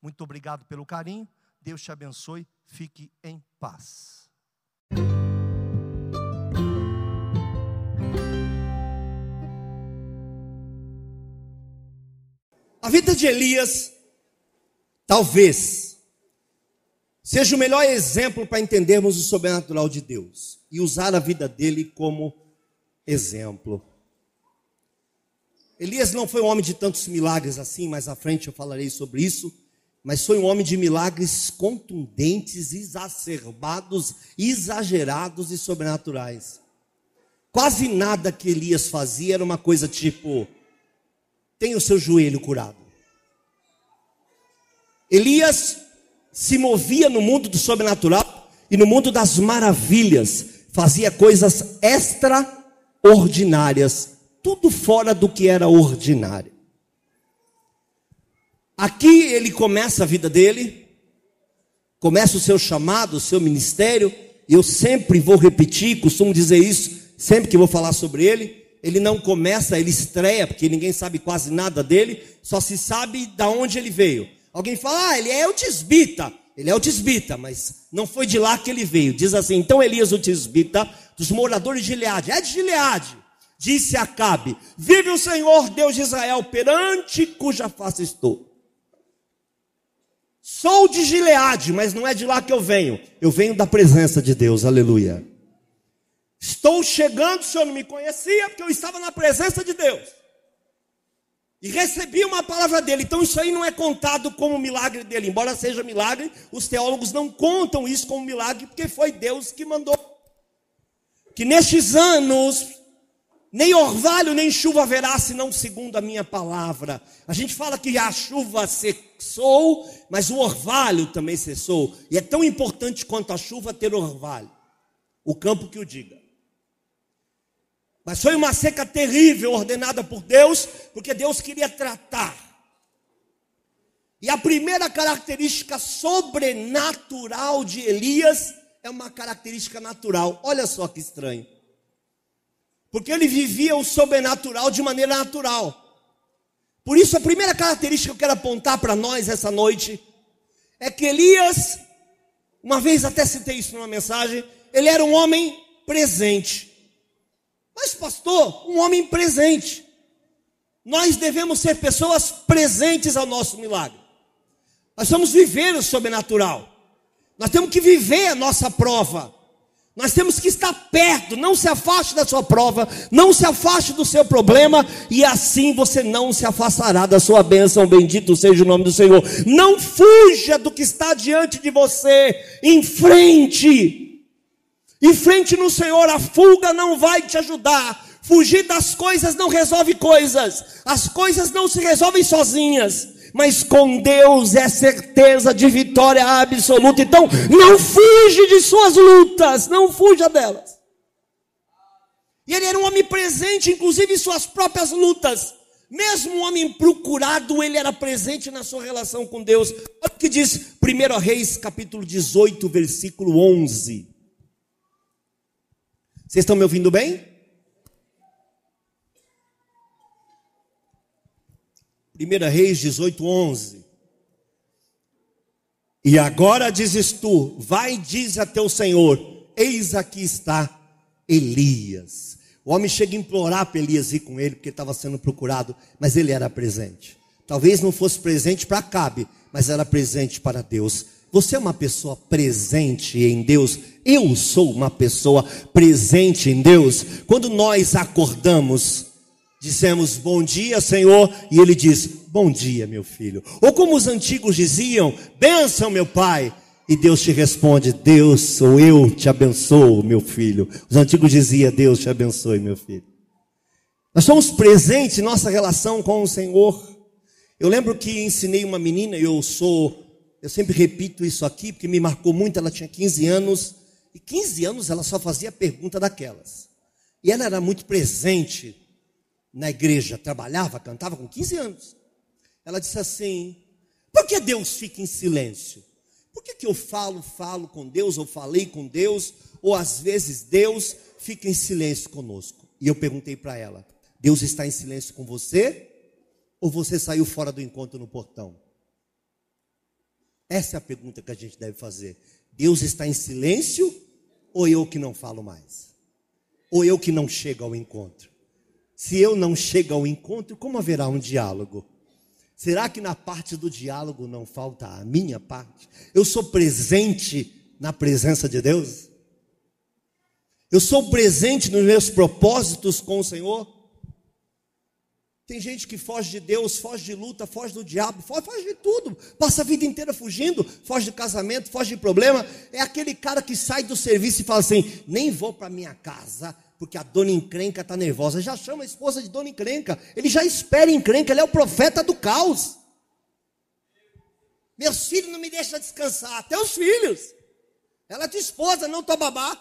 Muito obrigado pelo carinho. Deus te abençoe. Fique em paz. A vida de Elias, talvez, seja o melhor exemplo para entendermos o sobrenatural de Deus e usar a vida dele como exemplo. Elias não foi um homem de tantos milagres assim, mais à frente eu falarei sobre isso, mas foi um homem de milagres contundentes, exacerbados, exagerados e sobrenaturais. Quase nada que Elias fazia era uma coisa tipo: tem o seu joelho curado. Elias se movia no mundo do sobrenatural e no mundo das maravilhas, fazia coisas extraordinárias, tudo fora do que era ordinário. Aqui ele começa a vida dele, começa o seu chamado, o seu ministério, eu sempre vou repetir, costumo dizer isso, sempre que vou falar sobre ele, ele não começa, ele estreia, porque ninguém sabe quase nada dele, só se sabe da onde ele veio. Alguém fala, ah, ele é o tisbita. Ele é o tisbita, mas não foi de lá que ele veio. Diz assim: então Elias, o tisbita, dos moradores de Gileade, é de Gileade, disse Acabe: Vive o Senhor Deus de Israel, perante cuja face estou. Sou de Gileade, mas não é de lá que eu venho. Eu venho da presença de Deus, aleluia. Estou chegando, o senhor não me conhecia, porque eu estava na presença de Deus. E recebi uma palavra dele. Então isso aí não é contado como milagre dele. Embora seja milagre, os teólogos não contam isso como milagre, porque foi Deus que mandou. Que nestes anos, nem orvalho nem chuva haverá, senão segundo a minha palavra. A gente fala que a chuva cessou, mas o orvalho também cessou. E é tão importante quanto a chuva ter orvalho. O campo que o diga. Mas foi uma seca terrível ordenada por Deus, porque Deus queria tratar. E a primeira característica sobrenatural de Elias é uma característica natural. Olha só que estranho. Porque ele vivia o sobrenatural de maneira natural. Por isso, a primeira característica que eu quero apontar para nós essa noite é que Elias, uma vez até citei isso numa mensagem, ele era um homem presente. Mas, pastor, um homem presente. Nós devemos ser pessoas presentes ao nosso milagre. Nós vamos viver o sobrenatural. Nós temos que viver a nossa prova. Nós temos que estar perto, não se afaste da sua prova, não se afaste do seu problema, e assim você não se afastará da sua bênção. Bendito seja o nome do Senhor. Não fuja do que está diante de você, em frente. Em frente no Senhor, a fuga não vai te ajudar. Fugir das coisas não resolve coisas. As coisas não se resolvem sozinhas. Mas com Deus é certeza de vitória absoluta. Então, não fuge de suas lutas. Não fuja delas. E ele era um homem presente, inclusive em suas próprias lutas. Mesmo um homem procurado, ele era presente na sua relação com Deus. Olha o que diz 1 Reis, capítulo 18, versículo 11. Vocês estão me ouvindo bem? Primeira Reis 18, 11. E agora dizes tu, vai e diz a teu Senhor, eis aqui está Elias. O homem chega a implorar para Elias ir com ele, porque estava sendo procurado, mas ele era presente. Talvez não fosse presente para Cabe, mas era presente para Deus. Você é uma pessoa presente em Deus. Eu sou uma pessoa presente em Deus. Quando nós acordamos, dizemos bom dia, Senhor, e Ele diz bom dia, meu filho. Ou como os antigos diziam, benção, meu pai. E Deus te responde: Deus sou eu, te abençoo, meu filho. Os antigos diziam: Deus te abençoe, meu filho. Nós somos presentes em nossa relação com o Senhor. Eu lembro que ensinei uma menina, eu sou, eu sempre repito isso aqui, porque me marcou muito, ela tinha 15 anos, e 15 anos ela só fazia pergunta daquelas. E ela era muito presente na igreja, trabalhava, cantava com 15 anos. Ela disse assim: por que Deus fica em silêncio? Por que, que eu falo, falo com Deus, ou falei com Deus, ou às vezes Deus fica em silêncio conosco? E eu perguntei para ela: Deus está em silêncio com você? Ou você saiu fora do encontro no portão? Essa é a pergunta que a gente deve fazer. Deus está em silêncio ou eu que não falo mais? Ou eu que não chego ao encontro? Se eu não chego ao encontro, como haverá um diálogo? Será que na parte do diálogo não falta a minha parte? Eu sou presente na presença de Deus? Eu sou presente nos meus propósitos com o Senhor? Tem gente que foge de Deus, foge de luta, foge do diabo, foge, foge, de tudo, passa a vida inteira fugindo, foge de casamento, foge de problema. É aquele cara que sai do serviço e fala assim: nem vou para minha casa, porque a dona encrenca está nervosa. Já chama a esposa de dona encrenca, ele já espera encrenca, ele é o profeta do caos. Meus filhos não me deixam descansar, até os filhos. Ela é tua esposa, não tua babá.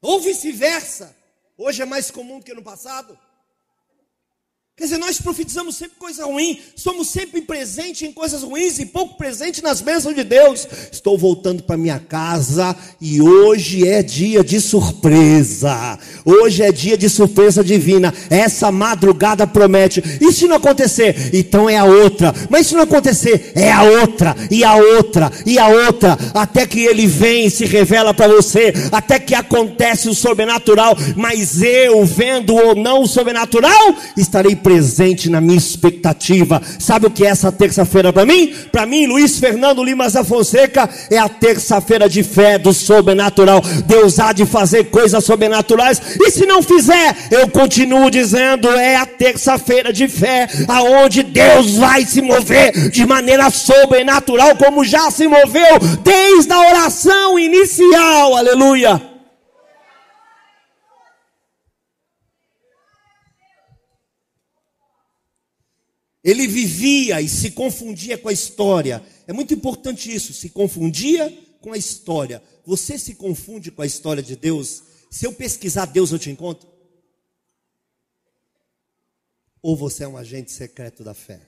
Ou vice-versa. Hoje é mais comum do que no passado. Quer dizer, nós profetizamos sempre coisa ruim, somos sempre presentes em coisas ruins e pouco presente nas bênçãos de Deus. Estou voltando para minha casa e hoje é dia de surpresa. Hoje é dia de surpresa divina. Essa madrugada promete. E se não acontecer, então é a outra. Mas se não acontecer, é a outra, e a outra, e a outra, até que ele vem e se revela para você, até que acontece o sobrenatural. Mas eu, vendo ou não o sobrenatural, estarei presente na minha expectativa. Sabe o que é essa terça-feira para mim? Para mim, Luiz Fernando Limas da Fonseca, é a terça-feira de fé do sobrenatural. Deus há de fazer coisas sobrenaturais, e se não fizer, eu continuo dizendo: é a terça-feira de fé, aonde Deus vai se mover de maneira sobrenatural, como já se moveu desde a oração inicial. Aleluia. Ele vivia e se confundia com a história. É muito importante isso, se confundia com a história. Você se confunde com a história de Deus? Se eu pesquisar Deus, eu te encontro? Ou você é um agente secreto da fé?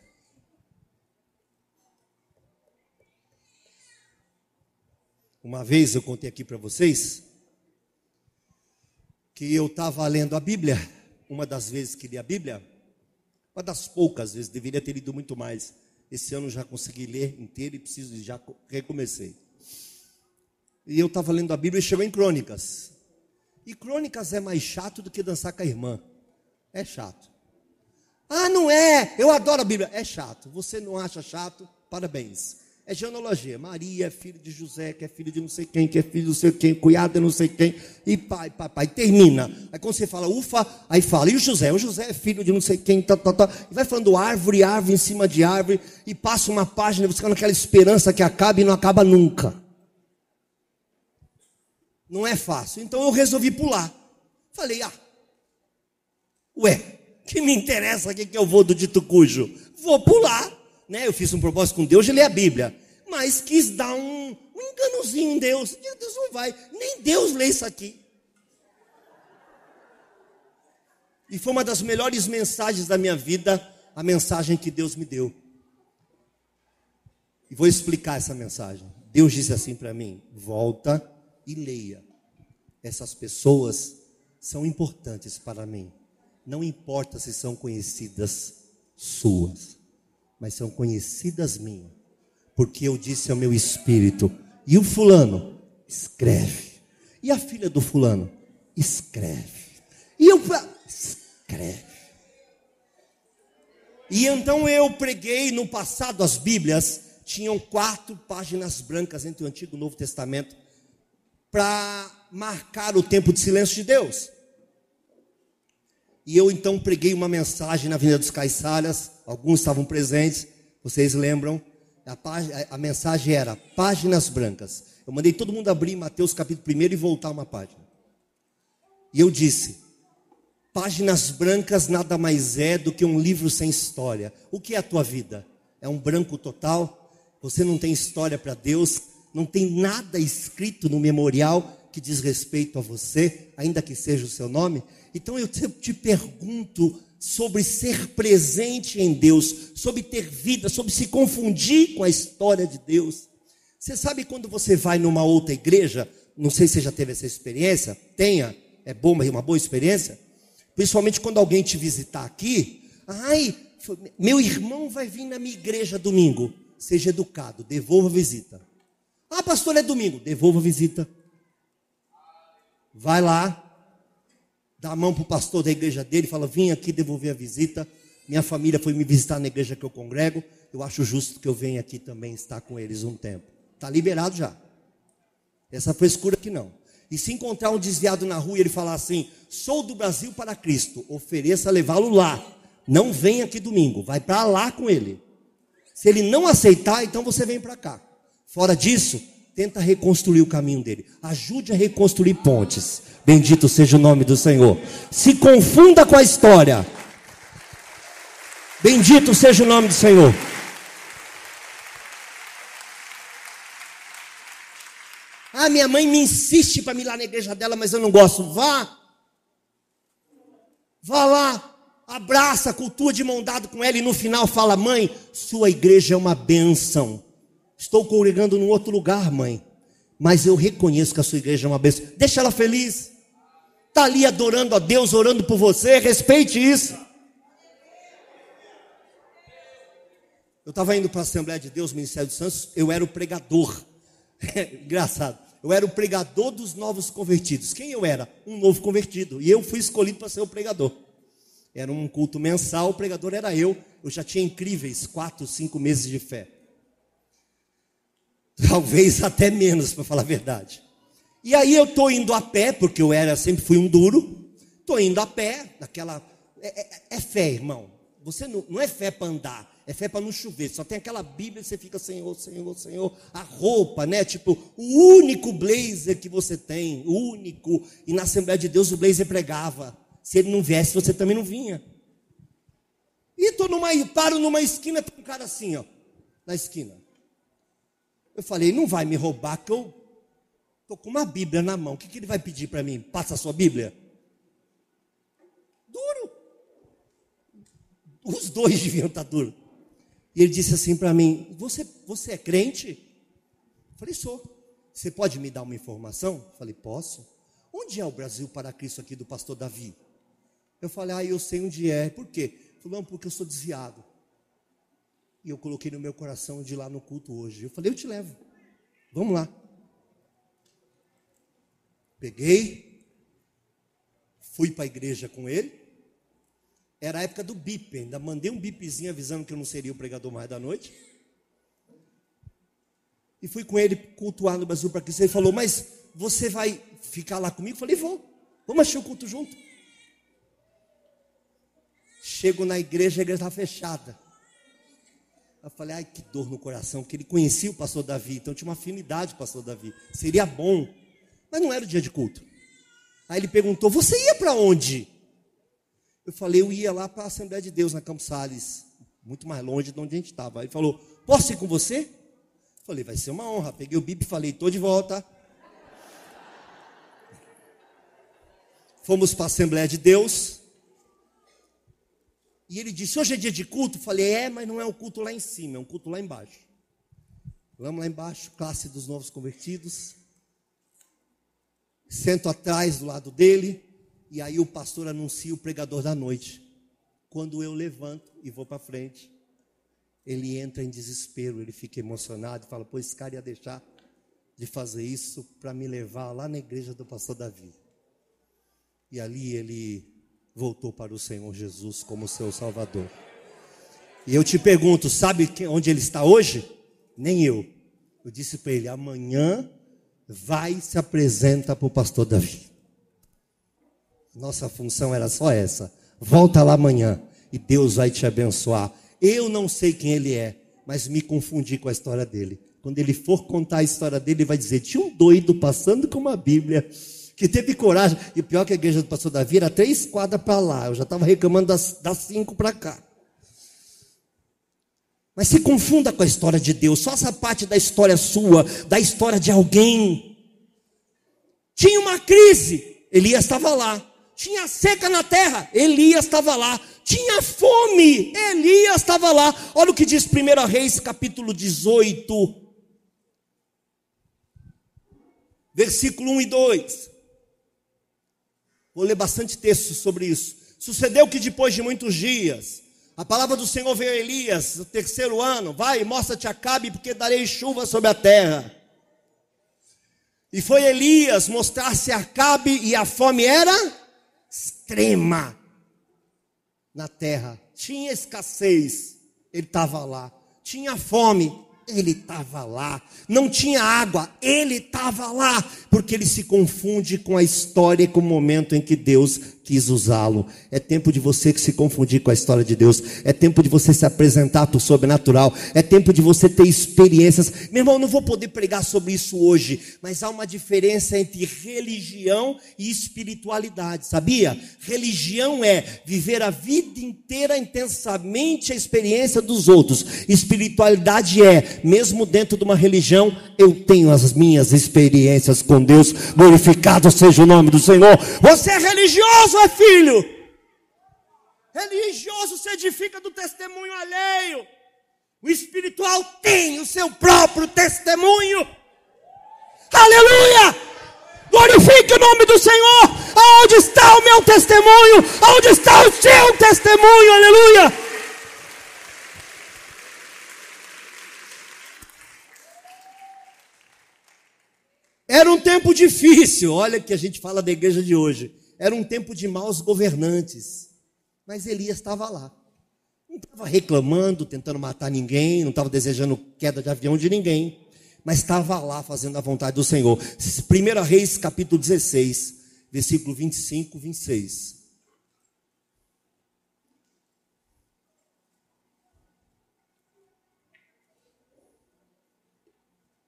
Uma vez eu contei aqui para vocês que eu estava lendo a Bíblia, uma das vezes que li a Bíblia, uma das poucas vezes, deveria ter lido muito mais. Esse ano já consegui ler inteiro e preciso já recomecei. E eu estava lendo a Bíblia e chegou em Crônicas. E Crônicas é mais chato do que dançar com a irmã. É chato. Ah, não é? Eu adoro a Bíblia. É chato. Você não acha chato? Parabéns. É genealogia. Maria é filho de José, que é filho de não sei quem, que é filho de não sei quem, cunhado de não sei quem, e pai, pai, pai. Termina. Aí quando você fala ufa, aí fala, e o José? O José é filho de não sei quem, tá, tá, tá. E vai falando árvore, árvore em cima de árvore, e passa uma página, fica naquela esperança que acaba e não acaba nunca. Não é fácil. Então eu resolvi pular. Falei, ah, ué, que me interessa o que, que eu vou do dito cujo? Vou pular né? Eu fiz um propósito com Deus de ler a Bíblia, mas quis dar um, um enganozinho em Deus. Deus não vai, nem Deus lê isso aqui. E foi uma das melhores mensagens da minha vida, a mensagem que Deus me deu. E vou explicar essa mensagem. Deus disse assim para mim: volta e leia. Essas pessoas são importantes para mim. Não importa se são conhecidas suas mas são conhecidas minhas, porque eu disse ao meu espírito: e o fulano? Escreve. E a filha do fulano? Escreve. E eu escreve. E então eu preguei no passado as Bíblias tinham quatro páginas brancas entre o Antigo e o Novo Testamento para marcar o tempo de silêncio de Deus. E eu então preguei uma mensagem na Avenida dos Caiçaras, alguns estavam presentes, vocês lembram? A, a, a, mensagem era páginas brancas. Eu mandei todo mundo abrir Mateus capítulo 1 e voltar uma página. E eu disse: páginas brancas nada mais é do que um livro sem história. O que é a tua vida? É um branco total? Você não tem história para Deus? Não tem nada escrito no memorial que diz respeito a você, ainda que seja o seu nome? Então eu te pergunto sobre ser presente em Deus, sobre ter vida, sobre se confundir com a história de Deus. Você sabe quando você vai numa outra igreja, não sei se você já teve essa experiência, tenha, é bom, uma boa experiência. Principalmente quando alguém te visitar aqui, ai, meu irmão vai vir na minha igreja domingo. Seja educado, devolva a visita. Ah, pastor, é domingo, devolva a visita. Vai lá, dá a mão para o pastor da igreja dele, fala: Vim aqui devolver a visita. Minha família foi me visitar na igreja que eu congrego. Eu acho justo que eu venha aqui também estar com eles um tempo. Está liberado já. Essa frescura aqui não. E se encontrar um desviado na rua e ele falar assim: Sou do Brasil para Cristo, ofereça levá-lo lá. Não vem aqui domingo, vai para lá com ele. Se ele não aceitar, então você vem para cá. Fora disso, tenta reconstruir o caminho dele. Ajude a reconstruir pontes. Bendito seja o nome do Senhor. Se confunda com a história. Bendito seja o nome do Senhor. Ah, minha mãe me insiste para me ir lá na igreja dela, mas eu não gosto. Vá. Vá lá. Abraça, cultua de mão dada com ela e no final fala: Mãe, sua igreja é uma bênção. Estou congregando num outro lugar, mãe. Mas eu reconheço que a sua igreja é uma bênção. Deixa ela feliz. Está ali adorando a Deus, orando por você. Respeite isso. Eu estava indo para a Assembleia de Deus, Ministério dos Santos. Eu era o pregador. engraçado. Eu era o pregador dos novos convertidos. Quem eu era? Um novo convertido. E eu fui escolhido para ser o pregador. Era um culto mensal, o pregador era eu. Eu já tinha incríveis quatro, cinco meses de fé. Talvez até menos, para falar a verdade. E aí eu estou indo a pé, porque eu era, sempre fui um duro. Estou indo a pé, naquela. É, é, é fé, irmão. Você não, não é fé para andar, é fé para não chover. Só tem aquela Bíblia e você fica, Senhor, Senhor, Senhor. A roupa, né? Tipo, o único blazer que você tem, o único. E na Assembleia de Deus o blazer pregava. Se ele não viesse, você também não vinha. E tô numa, paro numa esquina, tem um cara assim, ó, na esquina. Eu falei, não vai me roubar, que eu estou com uma Bíblia na mão. O que, que ele vai pedir para mim? Passa a sua Bíblia? Duro. Os dois deviam estar tá duros. E ele disse assim para mim: você, você é crente? Eu falei, sou. Você pode me dar uma informação? Eu falei, posso. Onde é o Brasil para Cristo aqui do pastor Davi? Eu falei, ah, eu sei onde é. Por quê? Ele falou, não, porque eu sou desviado. E eu coloquei no meu coração de ir lá no culto hoje. Eu falei, eu te levo. Vamos lá. Peguei, fui para a igreja com ele. Era a época do bip, ainda mandei um bipzinho avisando que eu não seria o pregador mais da noite. E fui com ele cultuar no Brasil para Cristo. Ele falou, mas você vai ficar lá comigo? Eu falei, vou. Vamos achar o culto junto. Chego na igreja, a igreja está fechada. Eu falei, ai que dor no coração, que ele conhecia o pastor Davi, então tinha uma afinidade com o pastor Davi. Seria bom, mas não era o dia de culto. Aí ele perguntou: Você ia para onde? Eu falei: Eu ia lá para a Assembleia de Deus, na Campos Sales, muito mais longe de onde a gente estava. Ele falou: Posso ir com você? Eu falei: Vai ser uma honra. Peguei o bip e falei: Estou de volta. Fomos para a Assembleia de Deus. E ele disse: Hoje é dia de culto? Eu falei: É, mas não é um culto lá em cima, é um culto lá embaixo. Vamos lá embaixo, classe dos novos convertidos. Sento atrás do lado dele. E aí o pastor anuncia o pregador da noite. Quando eu levanto e vou para frente, ele entra em desespero, ele fica emocionado e fala: Pô, esse cara ia deixar de fazer isso para me levar lá na igreja do pastor Davi. E ali ele voltou para o Senhor Jesus como seu Salvador. E eu te pergunto, sabe onde ele está hoje? Nem eu. Eu disse para ele: amanhã vai e se apresenta para o pastor Davi. Nossa função era só essa. Volta lá amanhã e Deus vai te abençoar. Eu não sei quem ele é, mas me confundi com a história dele. Quando ele for contar a história dele, ele vai dizer: tinha um doido passando com uma Bíblia que teve coragem. E pior que a igreja do pastor Davi era três quadras para lá. Eu já estava reclamando das, das cinco para cá. Mas se confunda com a história de Deus, só essa parte da história sua, da história de alguém. Tinha uma crise, Elias estava lá. Tinha seca na terra, Elias estava lá. Tinha fome, Elias estava lá. Olha o que diz 1 Reis, capítulo 18, versículo 1 e 2. Vou ler bastante texto sobre isso. Sucedeu que depois de muitos dias, a palavra do Senhor veio a Elias, no terceiro ano, vai, mostra-te Acabe, porque darei chuva sobre a terra. E foi Elias mostrar-se a Acabe, e a fome era extrema na terra. Tinha escassez, ele estava lá. Tinha fome, ele estava lá. Não tinha água, ele estava lá. Porque ele se confunde com a história e com o momento em que Deus quis usá-lo. É tempo de você que se confundir com a história de Deus. É tempo de você se apresentar para o sobrenatural. É tempo de você ter experiências. Meu irmão, não vou poder pregar sobre isso hoje, mas há uma diferença entre religião e espiritualidade, sabia? Religião é viver a vida inteira intensamente a experiência dos outros. Espiritualidade é, mesmo dentro de uma religião, eu tenho as minhas experiências com Deus. Glorificado seja o nome do Senhor. Você é religioso é filho. Religioso se edifica do testemunho alheio. O espiritual tem o seu próprio testemunho. Aleluia! Glorifique o nome do Senhor. Aonde está o meu testemunho? Aonde está o seu testemunho? Aleluia! Era um tempo difícil. Olha que a gente fala da igreja de hoje. Era um tempo de maus governantes. Mas Elias estava lá. Não estava reclamando, tentando matar ninguém, não estava desejando queda de avião de ninguém, mas estava lá fazendo a vontade do Senhor. 1 Reis, capítulo 16, versículo 25, 26.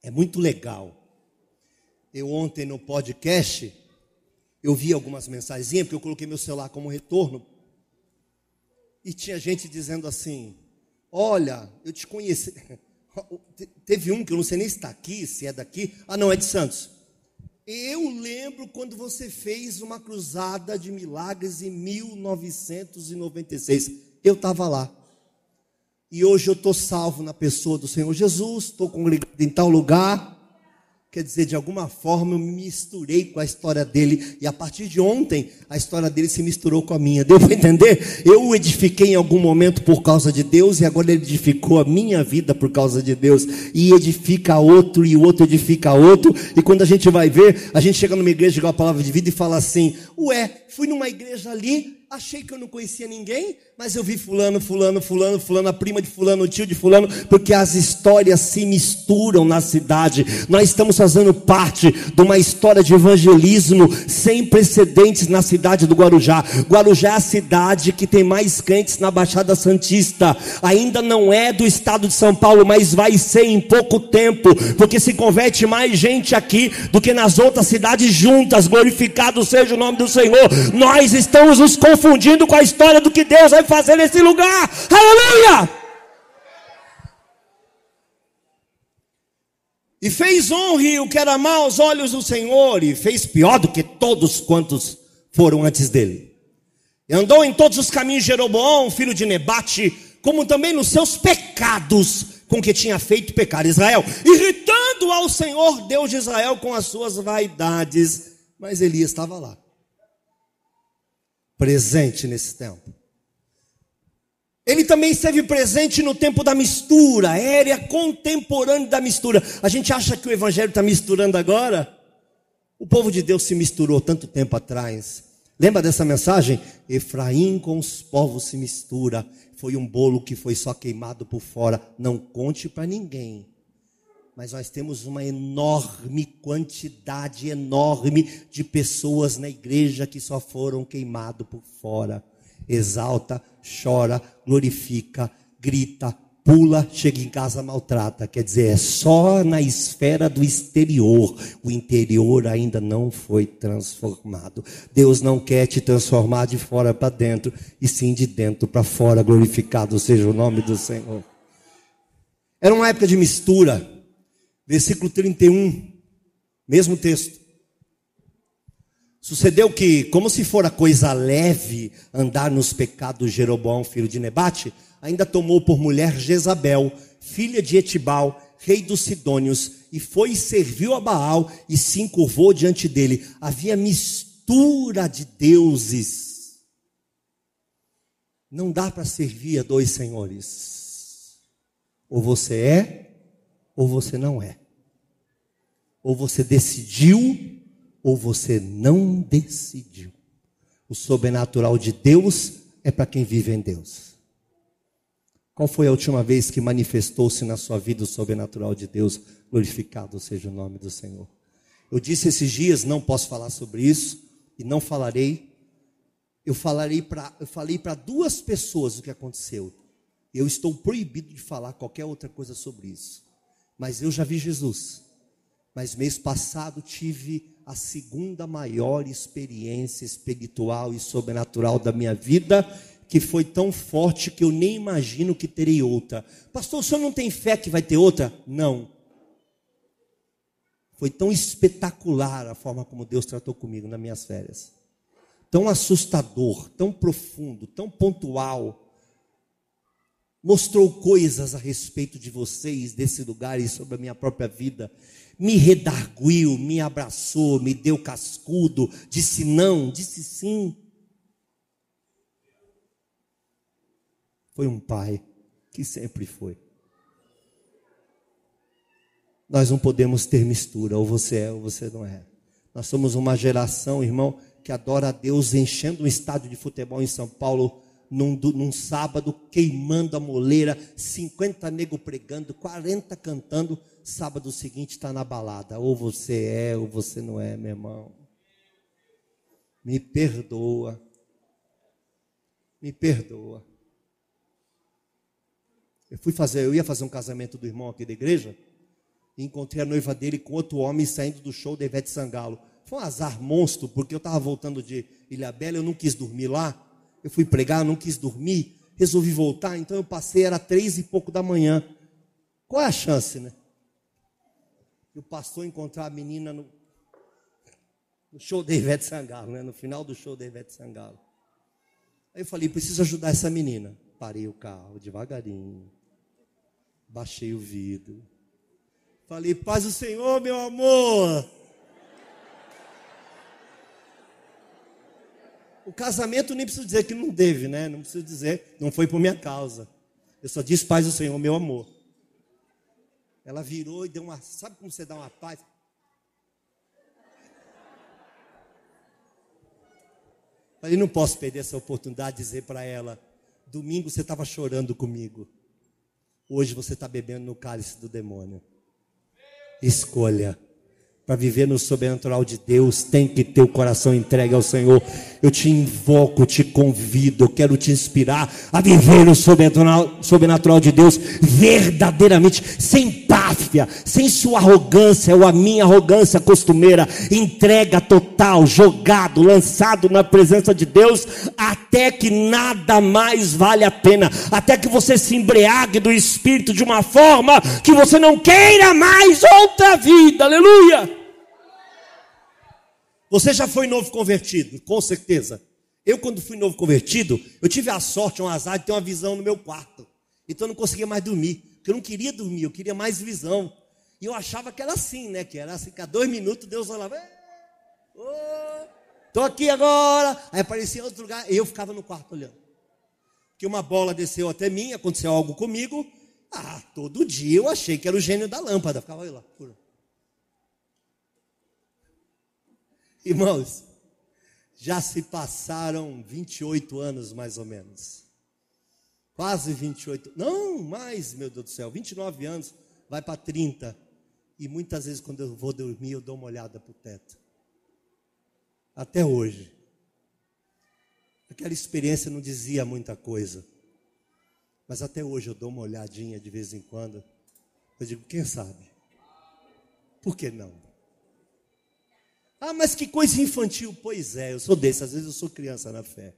É muito legal. Eu ontem no podcast eu vi algumas mensagens, porque eu coloquei meu celular como retorno. E tinha gente dizendo assim: Olha, eu te conheci. Teve um que eu não sei nem se está aqui, se é daqui. Ah, não, é de Santos. Eu lembro quando você fez uma cruzada de milagres em 1996. Eu estava lá. E hoje eu estou salvo na pessoa do Senhor Jesus, estou congregado em tal lugar. Quer dizer, de alguma forma eu me misturei com a história dele, e a partir de ontem, a história dele se misturou com a minha. Deu para entender? Eu o edifiquei em algum momento por causa de Deus, e agora ele edificou a minha vida por causa de Deus, e edifica outro, e o outro edifica outro, e quando a gente vai ver, a gente chega numa igreja igual a palavra de vida e fala assim: Ué, fui numa igreja ali, achei que eu não conhecia ninguém, mas eu vi fulano, fulano, fulano, fulano, a prima de fulano, o tio de fulano, porque as histórias se misturam na cidade. Nós estamos fazendo parte de uma história de evangelismo sem precedentes na cidade do Guarujá. Guarujá é a cidade que tem mais crentes na Baixada Santista. Ainda não é do estado de São Paulo, mas vai ser em pouco tempo, porque se converte mais gente aqui do que nas outras cidades juntas. Glorificado seja o nome do Senhor. Nós estamos nos confundindo com a história do que Deus vai fazer nesse lugar. Aleluia! E fez honre o que era mal aos olhos do Senhor, e fez pior do que todos quantos foram antes dele. E andou em todos os caminhos de Jeroboão, filho de Nebate, como também nos seus pecados, com que tinha feito pecar Israel, irritando ao Senhor Deus de Israel com as suas vaidades. Mas Elias estava lá presente nesse tempo. Ele também esteve presente no tempo da mistura, era contemporâneo da mistura. A gente acha que o evangelho está misturando agora? O povo de Deus se misturou tanto tempo atrás. Lembra dessa mensagem? Efraim com os povos se mistura. Foi um bolo que foi só queimado por fora. Não conte para ninguém. mas nós temos uma enorme quantidade enorme de pessoas na igreja que só foram queimados por fora. Exalta, chora, glorifica, grita, pula, chega em casa maltrata. Quer dizer, é só na esfera do exterior. O interior ainda não foi transformado. Deus não quer te transformar de fora para dentro, e sim de dentro para fora. Glorificado seja o nome do Senhor. Era uma época de mistura. Versículo 31, mesmo texto. Sucedeu que, como se fora coisa leve andar nos pecados de Jeroboão, filho de Nebate, ainda tomou por mulher Jezabel, filha de Etibal, rei dos Sidônios, e foi e serviu a Baal e se encurvou diante dele. Havia mistura de deuses. Não dá para servir a dois senhores. Ou você é, ou você não é. Ou você decidiu, ou você não decidiu. O sobrenatural de Deus é para quem vive em Deus. Qual foi a última vez que manifestou-se na sua vida o sobrenatural de Deus? Glorificado seja o nome do Senhor. Eu disse esses dias, não posso falar sobre isso e não falarei. Eu falarei eu falei para duas pessoas o que aconteceu. Eu estou proibido de falar qualquer outra coisa sobre isso. Mas eu já vi Jesus. Mas mês passado tive a segunda maior experiência espiritual e sobrenatural da minha vida que foi tão forte que eu nem imagino que terei outra. Pastor, o senhor não tem fé que vai ter outra? Não. Foi tão espetacular a forma como Deus tratou comigo nas minhas férias. Tão assustador, tão profundo, tão pontual. Mostrou coisas a respeito de vocês, desse lugar e sobre a minha própria vida. Me redarguiu, me abraçou, me deu cascudo, disse não, disse sim. foi um pai que sempre foi. Nós não podemos ter mistura, ou você é ou você não é. Nós somos uma geração, irmão, que adora a Deus enchendo um estádio de futebol em São Paulo num, num sábado, queimando a moleira, 50 nego pregando, 40 cantando. Sábado seguinte está na balada. Ou você é ou você não é, meu irmão. Me perdoa. Me perdoa. Eu fui fazer, eu ia fazer um casamento do irmão aqui da igreja, e encontrei a noiva dele com outro homem saindo do show da Ivete Sangalo. Foi um azar monstro, porque eu estava voltando de Ilhabela, eu não quis dormir lá. Eu fui pregar, não quis dormir, resolvi voltar, então eu passei, era três e pouco da manhã. Qual é a chance, né? E o pastor encontrar a menina no, no show da Ivete Sangalo, né? No final do show da Ivete Sangalo. Aí eu falei, preciso ajudar essa menina. Parei o carro devagarinho. Baixei o vidro. Falei, paz do Senhor, meu amor. O casamento nem preciso dizer que não teve, né? Não preciso dizer, não foi por minha causa. Eu só disse paz do Senhor, meu amor. Ela virou e deu uma. Sabe como você dá uma paz? Falei, não posso perder essa oportunidade de dizer para ela: domingo você estava chorando comigo. Hoje você está bebendo no cálice do demônio. Escolha. Para viver no sobrenatural de Deus, tem que ter o coração entregue ao Senhor. Eu te invoco, te convido, eu quero te inspirar a viver no sobrenatural, sobrenatural de Deus verdadeiramente, sem páfia, sem sua arrogância ou a minha arrogância costumeira. Entrega total, jogado, lançado na presença de Deus, até que nada mais vale a pena, até que você se embriague do Espírito de uma forma que você não queira mais outra vida. Aleluia! Você já foi novo convertido, com certeza. Eu, quando fui novo convertido, eu tive a sorte, um azar de ter uma visão no meu quarto. Então eu não conseguia mais dormir. Porque eu não queria dormir, eu queria mais visão. E eu achava que era assim, né? Que era assim, que a dois minutos Deus falava, estou aqui agora. Aí aparecia outro lugar, e eu ficava no quarto olhando. Que uma bola desceu até mim, aconteceu algo comigo. Ah, todo dia eu achei que era o gênio da lâmpada. Ficava lá. Irmãos, já se passaram 28 anos mais ou menos. Quase 28. Não, mais, meu Deus do céu, 29 anos, vai para 30. E muitas vezes, quando eu vou dormir, eu dou uma olhada para o teto. Até hoje. Aquela experiência não dizia muita coisa. Mas até hoje eu dou uma olhadinha de vez em quando. Eu digo, quem sabe? Por que não? Ah, mas que coisa infantil. Pois é, eu sou desse. Às vezes eu sou criança na fé.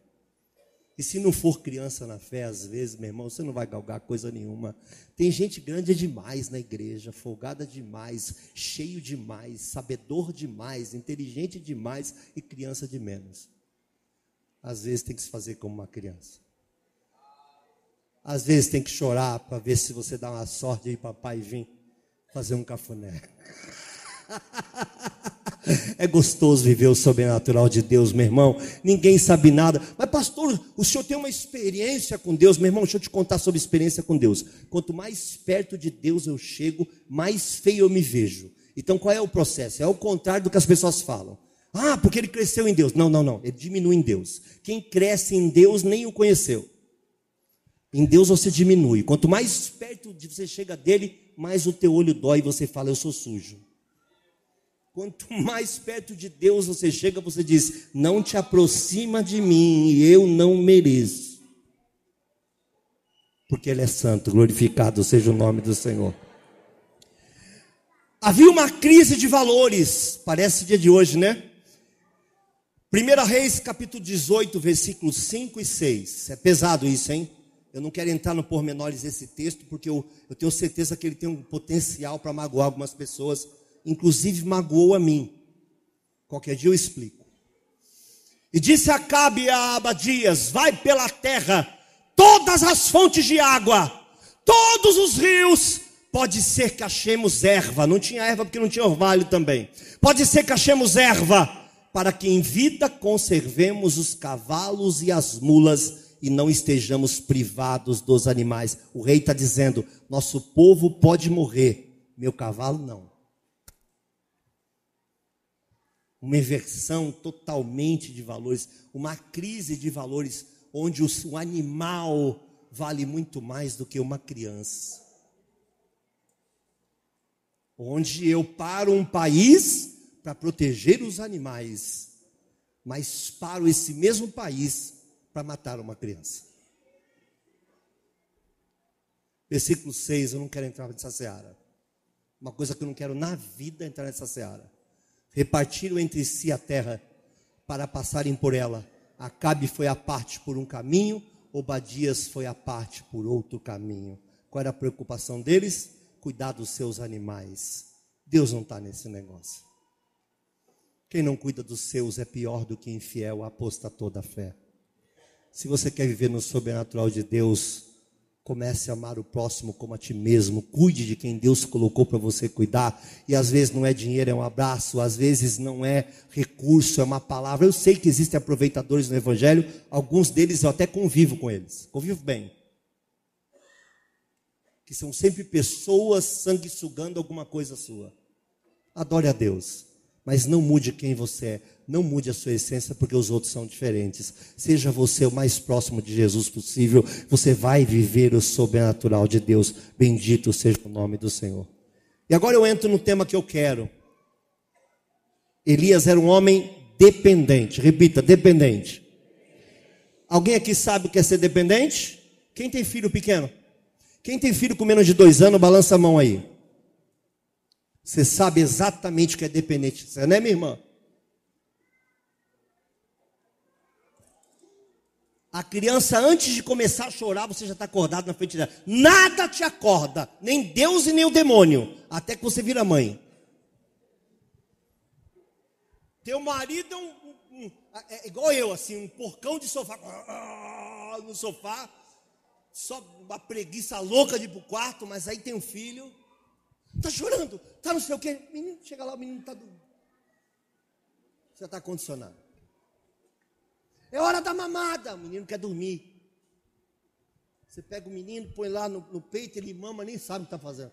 E se não for criança na fé, às vezes, meu irmão, você não vai galgar coisa nenhuma. Tem gente grande demais na igreja, folgada demais, cheio demais, sabedor demais, inteligente demais e criança de menos. Às vezes tem que se fazer como uma criança. Às vezes tem que chorar para ver se você dá uma sorte de papai vir fazer um cafuné. É gostoso viver o sobrenatural de Deus, meu irmão. Ninguém sabe nada. Mas, pastor, o senhor tem uma experiência com Deus, meu irmão. Deixa eu te contar sobre experiência com Deus. Quanto mais perto de Deus eu chego, mais feio eu me vejo. Então, qual é o processo? É o contrário do que as pessoas falam. Ah, porque ele cresceu em Deus. Não, não, não. Ele diminui em Deus. Quem cresce em Deus nem o conheceu. Em Deus você diminui. Quanto mais perto você chega dele, mais o teu olho dói e você fala, eu sou sujo. Quanto mais perto de Deus você chega, você diz: Não te aproxima de mim, eu não mereço. Porque Ele é santo, glorificado seja o nome do Senhor. Havia uma crise de valores, parece dia de hoje, né? 1 Reis, capítulo 18, versículos 5 e 6. É pesado isso, hein? Eu não quero entrar no pormenores desse texto, porque eu, eu tenho certeza que ele tem um potencial para magoar algumas pessoas inclusive magoou a mim. Qualquer dia eu explico. E disse Acabe a Abadias: Vai pela terra, todas as fontes de água, todos os rios. Pode ser que achemos erva. Não tinha erva porque não tinha orvalho também. Pode ser que achemos erva, para que em vida conservemos os cavalos e as mulas e não estejamos privados dos animais. O rei está dizendo: nosso povo pode morrer, meu cavalo não. Uma inversão totalmente de valores, uma crise de valores, onde o animal vale muito mais do que uma criança. Onde eu paro um país para proteger os animais, mas paro esse mesmo país para matar uma criança. Versículo 6, eu não quero entrar nessa seara. Uma coisa que eu não quero na vida entrar nessa seara repartiram entre si a terra para passarem por ela. Acabe foi a parte por um caminho, Obadias foi a parte por outro caminho. Qual era a preocupação deles? Cuidar dos seus animais. Deus não está nesse negócio. Quem não cuida dos seus é pior do que infiel, apostatou da fé. Se você quer viver no sobrenatural de Deus, Comece a amar o próximo como a ti mesmo. Cuide de quem Deus colocou para você cuidar. E às vezes não é dinheiro, é um abraço. Às vezes não é recurso, é uma palavra. Eu sei que existem aproveitadores no Evangelho. Alguns deles eu até convivo com eles. Convivo bem. Que são sempre pessoas sanguessugando alguma coisa sua. Adore a Deus. Mas não mude quem você é. Não mude a sua essência porque os outros são diferentes. Seja você o mais próximo de Jesus possível. Você vai viver o sobrenatural de Deus. Bendito seja o nome do Senhor. E agora eu entro no tema que eu quero. Elias era um homem dependente. Repita, dependente. Alguém aqui sabe o que é ser dependente? Quem tem filho pequeno? Quem tem filho com menos de dois anos, balança a mão aí. Você sabe exatamente o que é dependente. Não é, minha irmã? A criança, antes de começar a chorar, você já está acordado na frente dela. Nada te acorda, nem Deus e nem o demônio, até que você vira mãe. Teu marido é, um, um, um, é igual eu, assim, um porcão de sofá. No sofá, só uma preguiça louca de ir para o quarto, mas aí tem um filho. Está chorando, está não sei o quê. Menino, chega lá, o menino está dormindo. Você está condicionado. É hora da mamada. O menino quer dormir. Você pega o menino, põe lá no, no peito, ele mama, nem sabe o que está fazendo.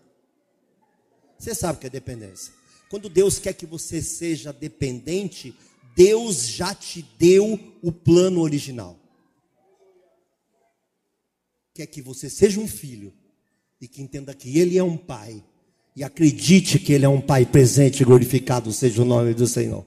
Você sabe o que é dependência. Quando Deus quer que você seja dependente, Deus já te deu o plano original. Quer que você seja um filho e que entenda que Ele é um pai E acredite que Ele é um Pai presente, glorificado seja o nome do Senhor.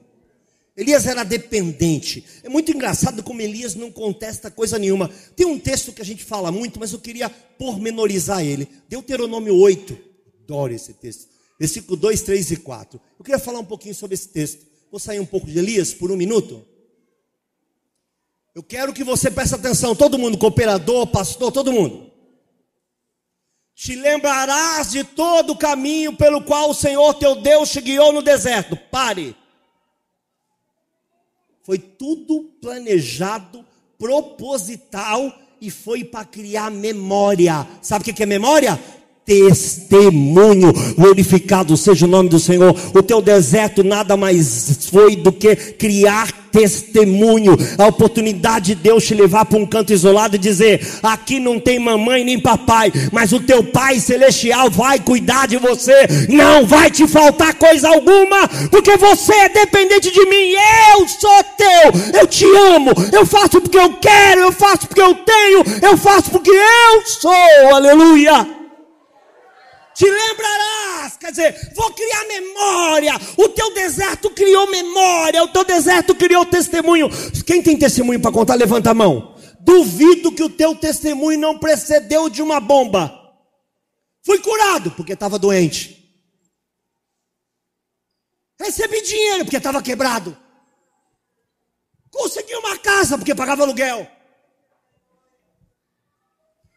Elias era dependente. É muito engraçado como Elias não contesta coisa nenhuma. Tem um texto que a gente fala muito, mas eu queria pormenorizar ele. Deuteronômio 8. Adoro esse texto. Versículo 2, 3 e 4. Eu queria falar um pouquinho sobre esse texto. Vou sair um pouco de Elias por um minuto. Eu quero que você preste atenção, todo mundo, cooperador, pastor, todo mundo. Te lembrarás de todo o caminho pelo qual o Senhor teu Deus te guiou no deserto. Pare. Foi tudo planejado, proposital e foi para criar memória. Sabe o que é memória? testemunho. Glorificado seja o nome do Senhor. O teu deserto nada mais foi do que criar testemunho. A oportunidade de Deus te levar para um canto isolado e dizer: aqui não tem mamãe nem papai, mas o teu Pai celestial vai cuidar de você. Não vai te faltar coisa alguma, porque você é dependente de mim. Eu sou teu. Eu te amo. Eu faço porque eu quero. Eu faço porque eu tenho. Eu faço porque eu sou. Aleluia te lembrarás, quer dizer, vou criar memória. O teu deserto criou memória, o teu deserto criou testemunho. Quem tem testemunho para contar, levanta a mão. Duvido que o teu testemunho não precedeu de uma bomba. Fui curado porque estava doente. Recebi dinheiro porque estava quebrado. Consegui uma casa porque pagava aluguel.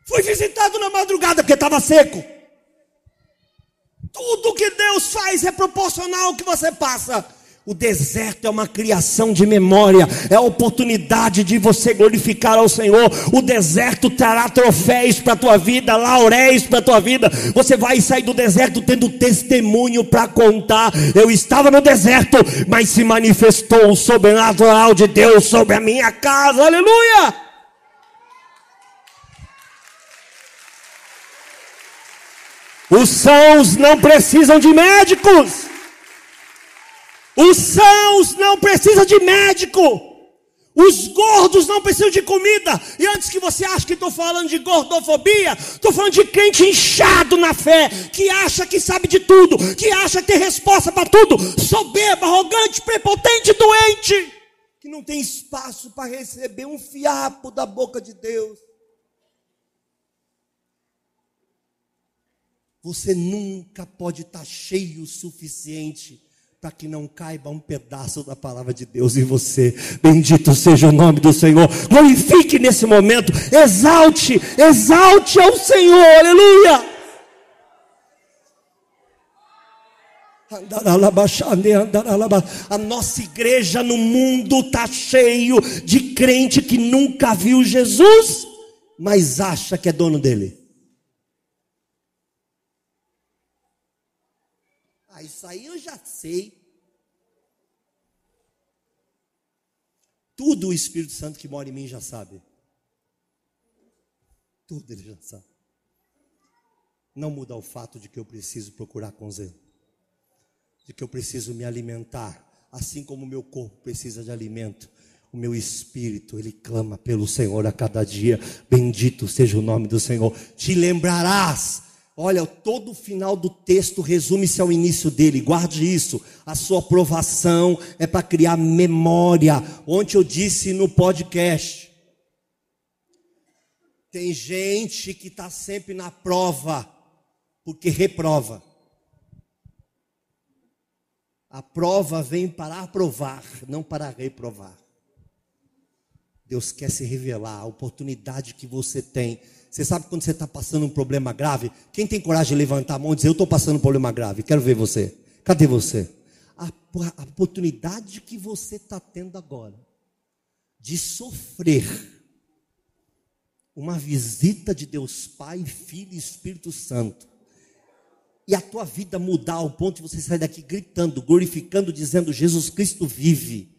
Fui visitado na madrugada porque estava seco. Tudo que Deus faz é proporcional ao que você passa. O deserto é uma criação de memória, é a oportunidade de você glorificar ao Senhor. O deserto trará troféus para a tua vida, lauréis para a tua vida. Você vai sair do deserto tendo testemunho para contar. Eu estava no deserto, mas se manifestou o sobrenatural de Deus sobre a minha casa. Aleluia! Os sãos não precisam de médicos. Os sãos não precisam de médico. Os gordos não precisam de comida. E antes que você ache que estou falando de gordofobia, estou falando de crente inchado na fé, que acha que sabe de tudo, que acha que tem resposta para tudo, soberbo, arrogante, prepotente, doente, que não tem espaço para receber um fiapo da boca de Deus. Você nunca pode estar cheio o suficiente para que não caiba um pedaço da palavra de Deus em você. Bendito seja o nome do Senhor. Glorifique nesse momento, exalte, exalte ao Senhor. Aleluia. A nossa igreja no mundo está cheio de crente que nunca viu Jesus, mas acha que é dono dele. Ah, isso aí eu já sei. Tudo o Espírito Santo que mora em mim já sabe. Tudo ele já sabe. Não muda o fato de que eu preciso procurar com Zé. De que eu preciso me alimentar. Assim como o meu corpo precisa de alimento. O meu espírito, ele clama pelo Senhor a cada dia. Bendito seja o nome do Senhor. Te lembrarás Olha, todo o final do texto resume-se ao início dele. Guarde isso. A sua aprovação é para criar memória. Ontem eu disse no podcast. Tem gente que está sempre na prova, porque reprova. A prova vem para aprovar, não para reprovar. Deus quer se revelar, a oportunidade que você tem você sabe quando você está passando um problema grave? Quem tem coragem de levantar a mão e dizer: Eu estou passando um problema grave, quero ver você. Cadê você? A, a oportunidade que você está tendo agora de sofrer uma visita de Deus Pai, Filho e Espírito Santo. E a tua vida mudar ao ponto de você sair daqui gritando, glorificando, dizendo: Jesus Cristo vive.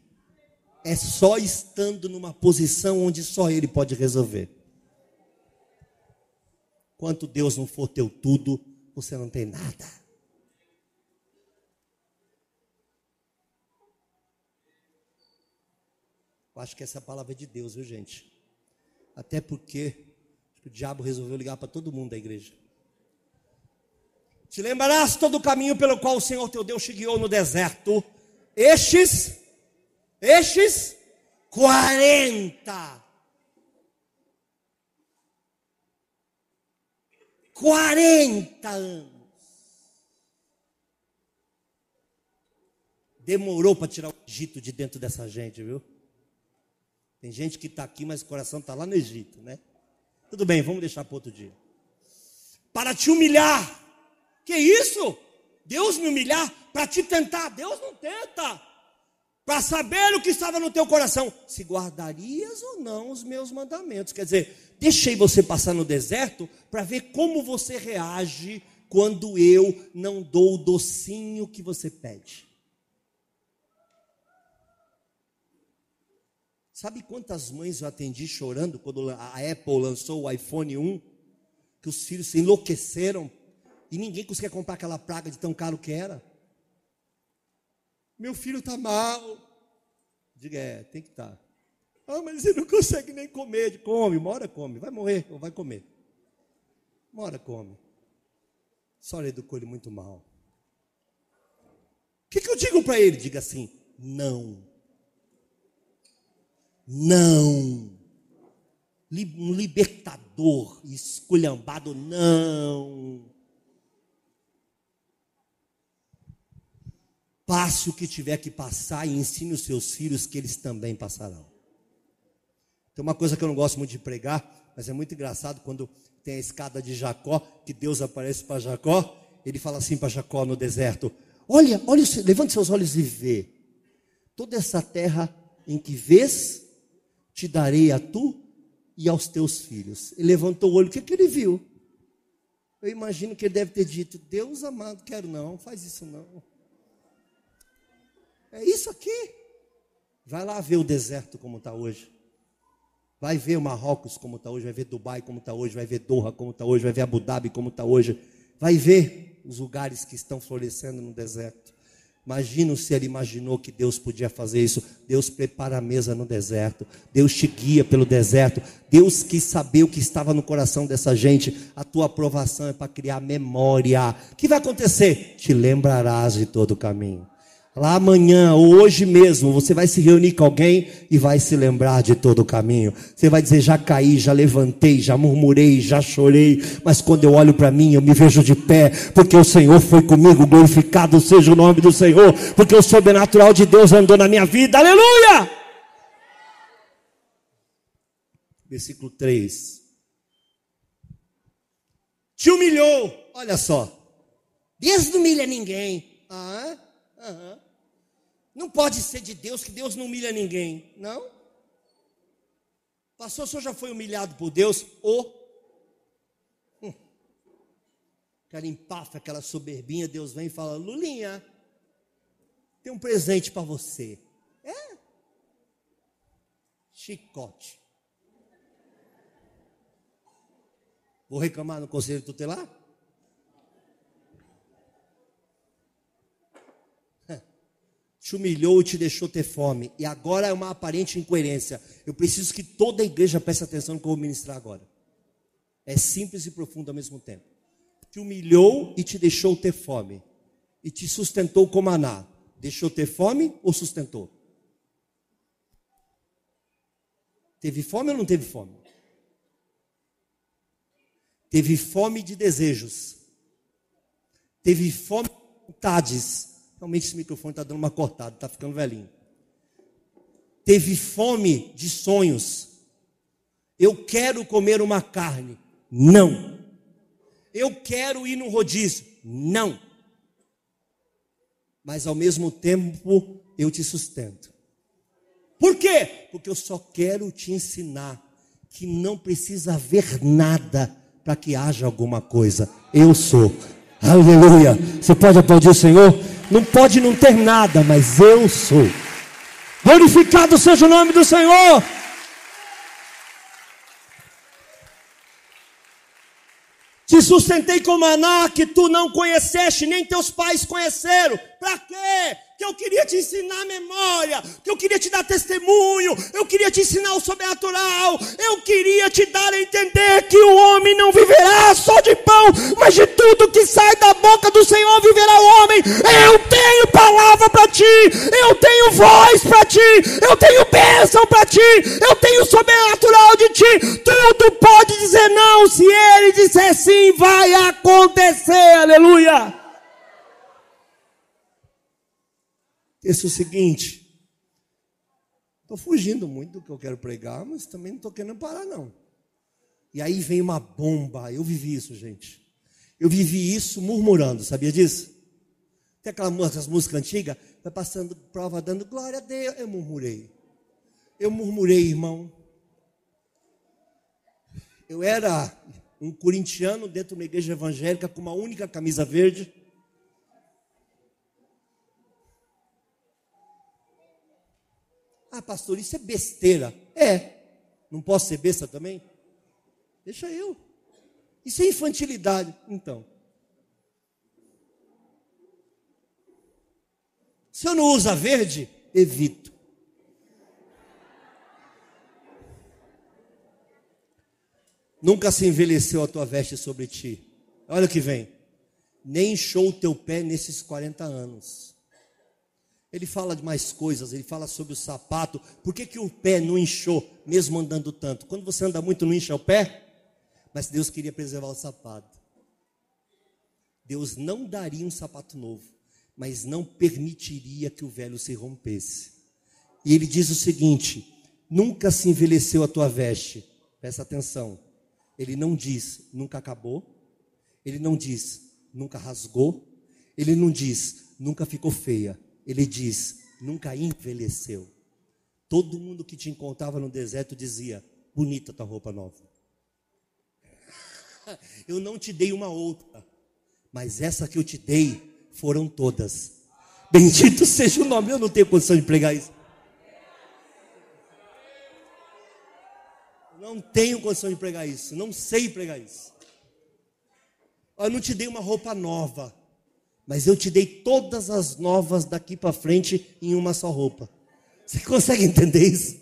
É só estando numa posição onde só Ele pode resolver. Quanto Deus não for teu tudo, você não tem nada. Eu acho que essa é a palavra de Deus, viu gente? Até porque o diabo resolveu ligar para todo mundo da igreja. Te lembrarás todo o caminho pelo qual o Senhor teu Deus te guiou no deserto. Estes, estes, 40. 40 anos. Demorou para tirar o Egito de dentro dessa gente, viu? Tem gente que está aqui, mas o coração está lá no Egito, né? Tudo bem, vamos deixar para outro dia. Para te humilhar. Que isso? Deus me humilhar para te tentar. Deus não tenta. Para saber o que estava no teu coração. Se guardarias ou não os meus mandamentos. Quer dizer, deixei você passar no deserto para ver como você reage quando eu não dou o docinho que você pede. Sabe quantas mães eu atendi chorando quando a Apple lançou o iPhone 1? Que os filhos se enlouqueceram e ninguém conseguia comprar aquela praga de tão caro que era. Meu filho está mal. Diga, é, tem que estar. Tá. Ah, mas ele não consegue nem comer. Come, uma hora come. Vai morrer ou vai comer. Uma hora come. Só educou ele muito mal. O que, que eu digo para ele? Diga assim: não. Não. Um libertador esculhambado, não. Passe o que tiver que passar e ensine os seus filhos que eles também passarão. Tem uma coisa que eu não gosto muito de pregar, mas é muito engraçado quando tem a escada de Jacó, que Deus aparece para Jacó, ele fala assim para Jacó no deserto: Olha, olha, levante seus olhos e vê. Toda essa terra em que vês, te darei a tu e aos teus filhos. Ele levantou o olho, o que, que ele viu? Eu imagino que ele deve ter dito: Deus amado, quero não, faz isso não. É isso aqui. Vai lá ver o deserto como está hoje. Vai ver o Marrocos como está hoje, vai ver Dubai como está hoje, vai ver Doha como está hoje, vai ver Abu Dhabi como está hoje. Vai ver os lugares que estão florescendo no deserto. Imagina se ele imaginou que Deus podia fazer isso. Deus prepara a mesa no deserto. Deus te guia pelo deserto. Deus quis saber o que estava no coração dessa gente. A tua aprovação é para criar memória. O que vai acontecer? Te lembrarás de todo o caminho. Lá amanhã ou hoje mesmo, você vai se reunir com alguém e vai se lembrar de todo o caminho. Você vai dizer: já caí, já levantei, já murmurei, já chorei, mas quando eu olho para mim, eu me vejo de pé, porque o Senhor foi comigo. Glorificado seja o nome do Senhor, porque o sobrenatural de Deus andou na minha vida. Aleluia! Versículo 3. Te humilhou, olha só. Deus não humilha ninguém. Ah, aham. Não pode ser de Deus que Deus não humilha ninguém, não? Pastor, o senhor já foi humilhado por Deus? Ou, oh. hum. aquela empafa, aquela soberbinha, Deus vem e fala: Lulinha, tem um presente para você. É? Chicote. Vou reclamar no conselho tutelar? Te humilhou e te deixou ter fome. E agora é uma aparente incoerência. Eu preciso que toda a igreja preste atenção no que eu vou ministrar agora. É simples e profundo ao mesmo tempo. Te humilhou e te deixou ter fome. E te sustentou com maná. Deixou ter fome ou sustentou? Teve fome ou não teve fome? Teve fome de desejos. Teve fome de vontades Realmente esse microfone está dando uma cortada, está ficando velhinho. Teve fome de sonhos. Eu quero comer uma carne. Não. Eu quero ir no rodízio. Não. Mas ao mesmo tempo eu te sustento. Por quê? Porque eu só quero te ensinar que não precisa haver nada para que haja alguma coisa. Eu sou. Aleluia. Você pode aplaudir o Senhor? Não pode não ter nada, mas eu sou. Glorificado seja o nome do Senhor. Te sustentei com maná que tu não conheceste, nem teus pais conheceram. Para quê? Eu queria te ensinar memória, que eu queria te dar testemunho, eu queria te ensinar o sobrenatural, eu queria te dar a entender que o homem não viverá só de pão, mas de tudo que sai da boca do Senhor viverá o homem. Eu tenho palavra para ti, eu tenho voz para ti, eu tenho bênção para ti, eu tenho sobrenatural de ti. Tudo pode dizer não, se ele disser sim, vai acontecer. Aleluia. Esse é o seguinte. Estou fugindo muito do que eu quero pregar, mas também não estou querendo parar, não. E aí vem uma bomba. Eu vivi isso, gente. Eu vivi isso murmurando, sabia disso? Tem aquela música, as músicas antigas, vai passando prova, dando glória a Deus. Eu murmurei. Eu murmurei, irmão. Eu era um corintiano dentro de uma igreja evangélica com uma única camisa verde. Ah, pastor, isso é besteira. É. Não posso ser besta também? Deixa eu. Isso é infantilidade. Então. Se eu não uso verde, evito. Nunca se envelheceu a tua veste sobre ti. Olha o que vem. Nem inchou o teu pé nesses 40 anos. Ele fala de mais coisas, ele fala sobre o sapato. Por que, que o pé não inchou, mesmo andando tanto? Quando você anda muito, não incha o pé? Mas Deus queria preservar o sapato. Deus não daria um sapato novo, mas não permitiria que o velho se rompesse. E ele diz o seguinte: nunca se envelheceu a tua veste. Presta atenção. Ele não diz nunca acabou. Ele não diz nunca rasgou. Ele não diz nunca ficou feia ele diz: nunca envelheceu. Todo mundo que te encontrava no deserto dizia: bonita tua roupa nova. Eu não te dei uma outra, mas essa que eu te dei foram todas. Bendito seja o nome, eu não tenho condição de pregar isso. Não tenho condição de pregar isso, não sei pregar isso. Eu não te dei uma roupa nova, mas eu te dei todas as novas daqui para frente em uma só roupa. Você consegue entender isso?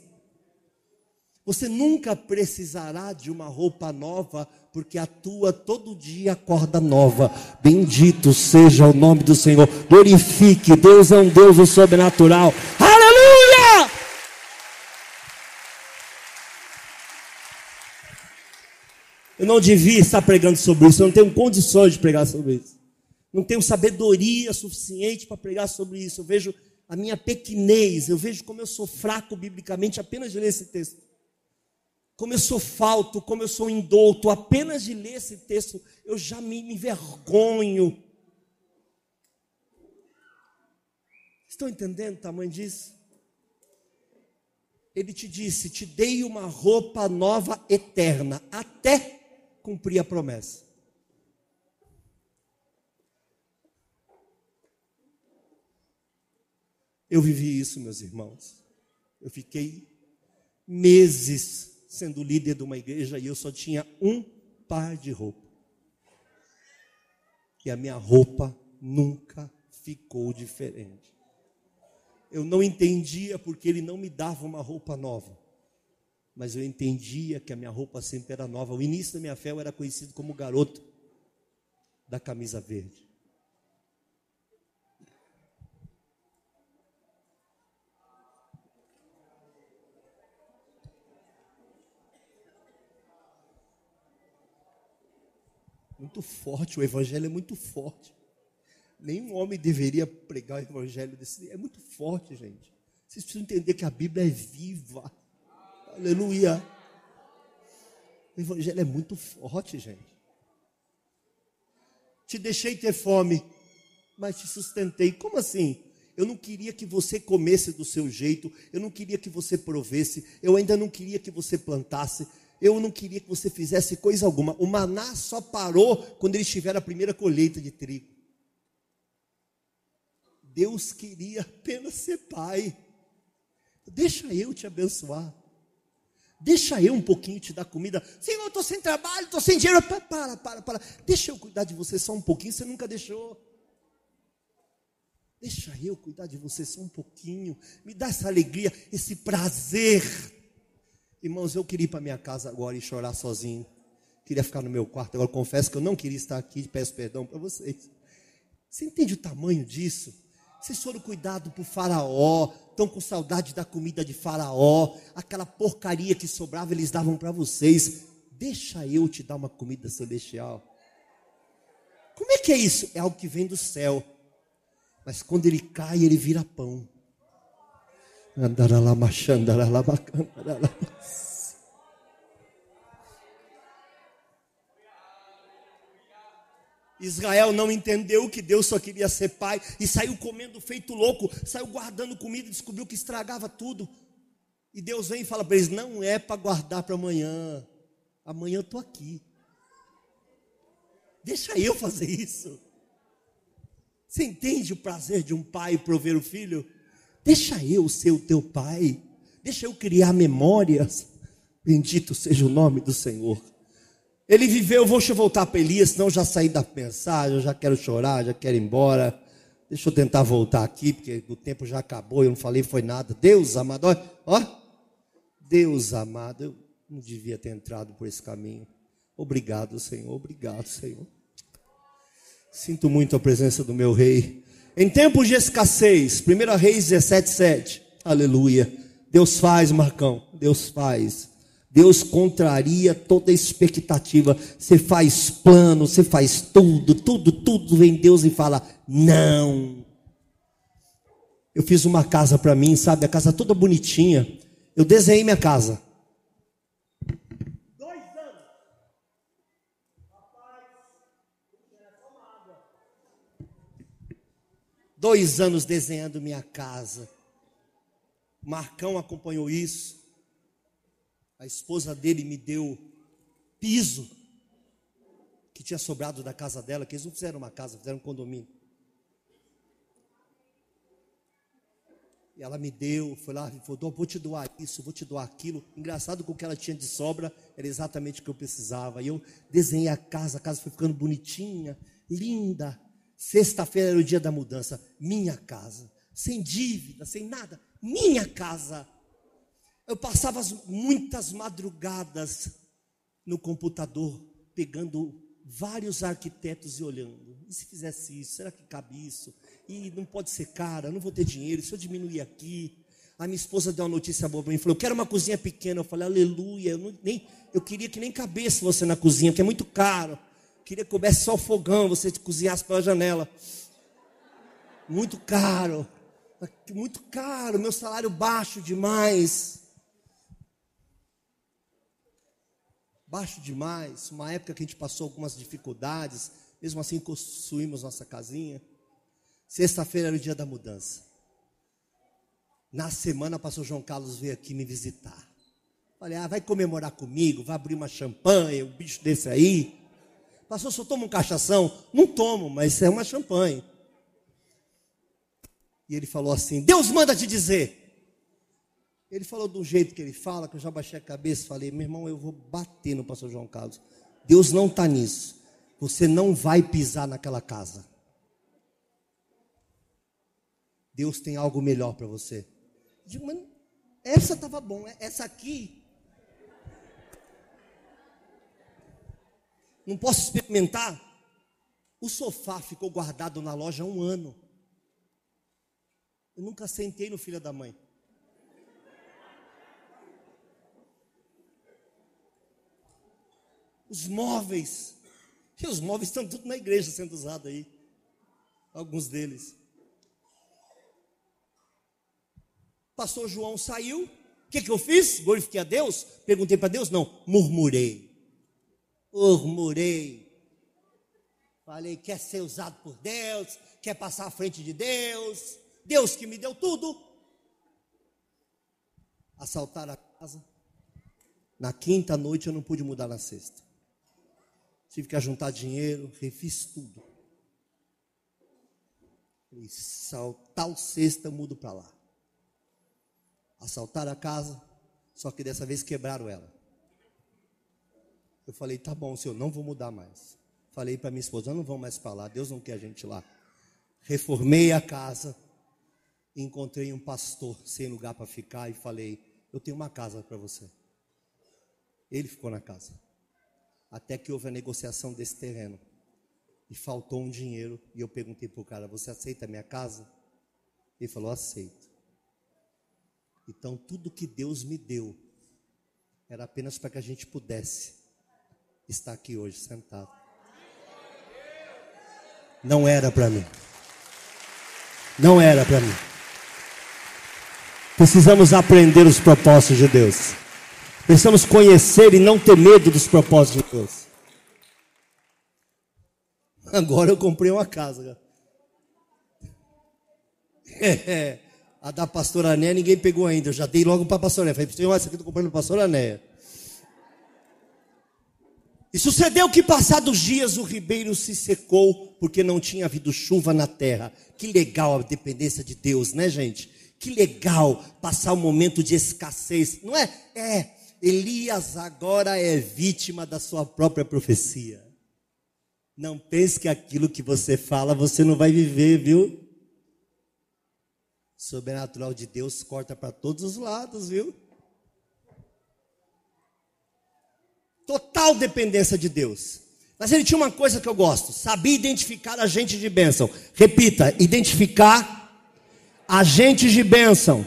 Você nunca precisará de uma roupa nova, porque a tua todo dia acorda nova. Bendito seja o nome do Senhor. Glorifique, Deus é um Deus sobrenatural. Aleluia! Eu não devia estar pregando sobre isso, eu não tenho condições de pregar sobre isso não tenho sabedoria suficiente para pregar sobre isso. Eu vejo a minha pequenez, eu vejo como eu sou fraco biblicamente apenas de ler esse texto. Como eu sou falto, como eu sou indouto, apenas de ler esse texto, eu já me envergonho. Estão entendendo o tamanho disso? Ele te disse: Te dei uma roupa nova eterna, até cumprir a promessa. Eu vivi isso, meus irmãos. Eu fiquei meses sendo líder de uma igreja e eu só tinha um par de roupa. E a minha roupa nunca ficou diferente. Eu não entendia porque ele não me dava uma roupa nova. Mas eu entendia que a minha roupa sempre era nova. O início da minha fé eu era conhecido como garoto da camisa verde. Muito forte, o evangelho é muito forte. Nenhum homem deveria pregar o evangelho desse. É muito forte, gente. Vocês precisam entender que a Bíblia é viva. Aleluia. O evangelho é muito forte, gente. Te deixei ter fome, mas te sustentei. Como assim? Eu não queria que você comesse do seu jeito, eu não queria que você provesse, eu ainda não queria que você plantasse, eu não queria que você fizesse coisa alguma. O maná só parou quando eles tiveram a primeira colheita de trigo. Deus queria apenas ser pai. Deixa eu te abençoar. Deixa eu um pouquinho te dar comida. Senhor, eu estou sem trabalho, estou sem dinheiro. Para, para, para. Deixa eu cuidar de você só um pouquinho. Você nunca deixou. Deixa eu cuidar de você só um pouquinho. Me dá essa alegria, esse prazer. Irmãos, eu queria ir para minha casa agora e chorar sozinho. Queria ficar no meu quarto. Agora confesso que eu não queria estar aqui. Peço perdão para vocês. Você entende o tamanho disso? Vocês foram cuidados por Faraó, estão com saudade da comida de Faraó, aquela porcaria que sobrava eles davam para vocês. Deixa eu te dar uma comida celestial. Como é que é isso? É algo que vem do céu. Mas quando ele cai, ele vira pão. Israel não entendeu que Deus só queria ser pai e saiu comendo feito louco, saiu guardando comida e descobriu que estragava tudo. E Deus vem e fala para eles: não é para guardar para amanhã, amanhã eu estou aqui. Deixa eu fazer isso. Você entende o prazer de um pai prover o filho? Deixa eu ser o teu pai. Deixa eu criar memórias. Bendito seja o nome do Senhor. Ele viveu, vou voltar para Elias, senão já saí da mensagem, eu já quero chorar, já quero ir embora. Deixa eu tentar voltar aqui, porque o tempo já acabou, eu não falei foi nada. Deus amado, ó, Deus amado, eu não devia ter entrado por esse caminho. Obrigado, Senhor, obrigado, Senhor. Sinto muito a presença do meu rei. Em tempos de escassez, 1 Reis 17, 7. Aleluia. Deus faz, Marcão, Deus faz. Deus contraria toda expectativa. Você faz plano, você faz tudo, tudo, tudo vem Deus e fala: não. Eu fiz uma casa para mim, sabe? A casa toda bonitinha. Eu desenhei minha casa. Dois anos desenhando minha casa. Marcão acompanhou isso a esposa dele me deu piso que tinha sobrado da casa dela, que eles não fizeram uma casa, fizeram um condomínio. E ela me deu, foi lá e falou: vou te doar isso, vou te doar aquilo. Engraçado que o que ela tinha de sobra era exatamente o que eu precisava. E eu desenhei a casa, a casa foi ficando bonitinha, linda. Sexta-feira era o dia da mudança. Minha casa, sem dívida, sem nada. Minha casa. Eu passava muitas madrugadas no computador, pegando vários arquitetos e olhando. E se fizesse isso? Será que cabe isso? E não pode ser cara, não vou ter dinheiro. Se eu diminuir aqui. A minha esposa deu uma notícia boa para mim, falou: Eu quero uma cozinha pequena. Eu falei: Aleluia. Eu, não, nem, eu queria que nem cabesse você na cozinha, porque é muito caro. Queria que coubesse só o fogão, você cozinhasse pela janela. Muito caro. Muito caro. Meu salário baixo demais. baixo demais, uma época que a gente passou algumas dificuldades, mesmo assim construímos nossa casinha. Sexta-feira era o dia da mudança. Na semana, o pastor João Carlos veio aqui me visitar. Falei, ah, vai comemorar comigo, vai abrir uma champanhe, um bicho desse aí. Pastor, só toma um cachação? Não tomo, mas é uma champanhe. E ele falou assim: Deus manda te dizer, ele falou do jeito que ele fala, que eu já baixei a cabeça e falei, meu irmão, eu vou bater no pastor João Carlos. Deus não está nisso. Você não vai pisar naquela casa. Deus tem algo melhor para você. Eu digo, mas essa estava bom, essa aqui. Não posso experimentar? O sofá ficou guardado na loja há um ano. Eu nunca sentei no filho da mãe. os móveis. E os móveis estão tudo na igreja sendo usados aí. Alguns deles. Pastor João saiu. O que, que eu fiz? Glorifiquei a Deus? Perguntei para Deus? Não, murmurei. Murmurei. Falei, quer ser usado por Deus, quer passar à frente de Deus. Deus que me deu tudo. Assaltaram a casa. Na quinta noite eu não pude mudar na sexta. Tive que juntar dinheiro, refiz tudo. Falei, tal sexta eu mudo para lá. Assaltaram a casa, só que dessa vez quebraram ela. Eu falei, tá bom, senhor, não vou mudar mais. Falei para minha esposa, não vamos mais para lá, Deus não quer a gente lá. reformei a casa, encontrei um pastor sem lugar para ficar e falei: Eu tenho uma casa para você. Ele ficou na casa. Até que houve a negociação desse terreno. E faltou um dinheiro. E eu perguntei para o cara: Você aceita a minha casa? Ele falou: Aceito. Então, tudo que Deus me deu era apenas para que a gente pudesse estar aqui hoje sentado. Não era para mim. Não era para mim. Precisamos aprender os propósitos de Deus. Precisamos conhecer e não ter medo dos propósitos de Deus. Agora eu comprei uma casa. A da pastora Ané ninguém pegou ainda. Eu já dei logo para a pastora Ané. Falei, essa aqui eu estou comprando para a pastora Ané. E sucedeu que, passados dias, o ribeiro se secou, porque não tinha havido chuva na terra. Que legal a dependência de Deus, né, gente? Que legal passar um momento de escassez, não é? É. Elias agora é vítima da sua própria profecia. Não pense que aquilo que você fala você não vai viver, viu? Sobrenatural de Deus corta para todos os lados, viu? Total dependência de Deus. Mas ele tinha uma coisa que eu gosto: sabia identificar agentes de bênção. Repita: identificar agentes de bênção.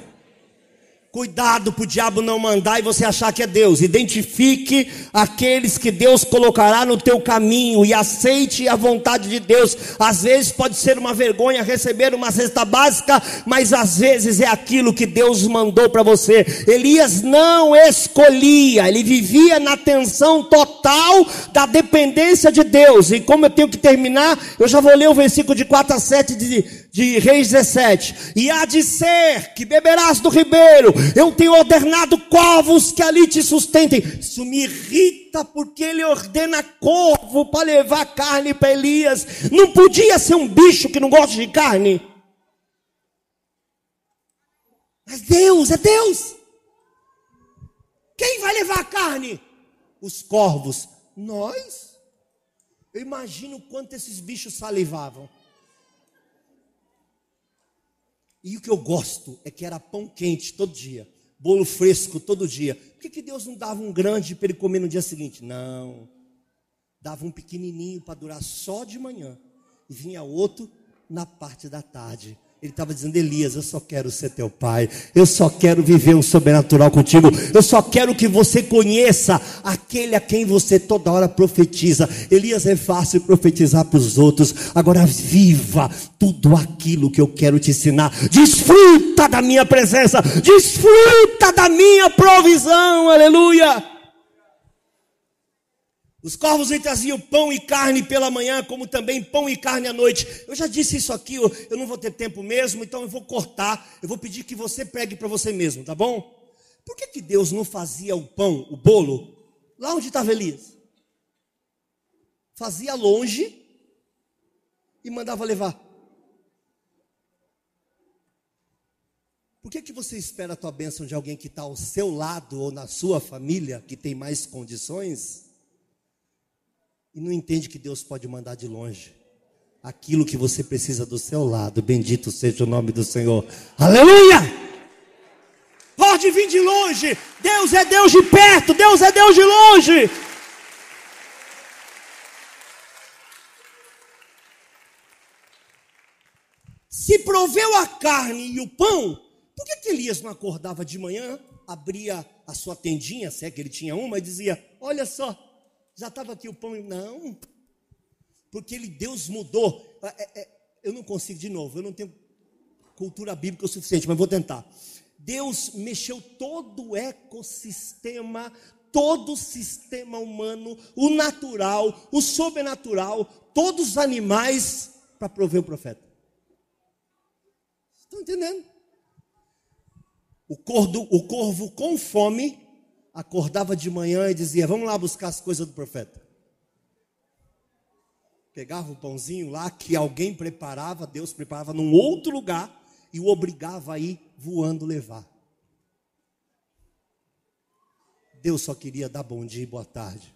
Cuidado para o diabo não mandar e você achar que é Deus. Identifique aqueles que Deus colocará no teu caminho e aceite a vontade de Deus. Às vezes pode ser uma vergonha receber uma cesta básica, mas às vezes é aquilo que Deus mandou para você. Elias não escolhia, ele vivia na tensão total da dependência de Deus. E como eu tenho que terminar, eu já vou ler o versículo de 4 a 7 de de Reis 17, e há de ser que beberás do ribeiro, eu tenho ordenado corvos que ali te sustentem. Isso me irrita porque ele ordena corvo para levar carne para Elias. Não podia ser um bicho que não gosta de carne. Mas Deus, é Deus. Quem vai levar a carne? Os corvos. Nós. Eu imagino quanto esses bichos salivavam. E o que eu gosto é que era pão quente todo dia, bolo fresco todo dia. Por que, que Deus não dava um grande para ele comer no dia seguinte? Não. Dava um pequenininho para durar só de manhã. E vinha outro na parte da tarde. Ele estava dizendo, Elias, eu só quero ser teu pai, eu só quero viver um sobrenatural contigo, eu só quero que você conheça aquele a quem você toda hora profetiza. Elias é fácil profetizar para os outros, agora viva tudo aquilo que eu quero te ensinar. Desfruta da minha presença, desfruta da minha provisão, aleluia. Os corvos lhe traziam pão e carne pela manhã, como também pão e carne à noite. Eu já disse isso aqui, eu não vou ter tempo mesmo, então eu vou cortar. Eu vou pedir que você pregue para você mesmo, tá bom? Por que, que Deus não fazia o pão, o bolo, lá onde estava Elias? Fazia longe e mandava levar. Por que, que você espera a tua bênção de alguém que está ao seu lado ou na sua família, que tem mais condições? E não entende que Deus pode mandar de longe aquilo que você precisa do seu lado. Bendito seja o nome do Senhor. Aleluia! Pode vir de longe. Deus é Deus de perto. Deus é Deus de longe. Se proveu a carne e o pão, por que, que Elias não acordava de manhã, abria a sua tendinha, se é que ele tinha uma, e dizia: Olha só, já estava aqui o pão. Não. Porque ele, Deus mudou. É, é, eu não consigo de novo, eu não tenho cultura bíblica o suficiente, mas vou tentar. Deus mexeu todo o ecossistema, todo o sistema humano, o natural, o sobrenatural, todos os animais para prover o profeta. Estão entendendo? O o corvo com fome acordava de manhã e dizia: Vamos lá buscar as coisas do profeta. Pegava o pãozinho lá que alguém preparava, Deus preparava num outro lugar e o obrigava a ir voando levar. Deus só queria dar bom dia e boa tarde.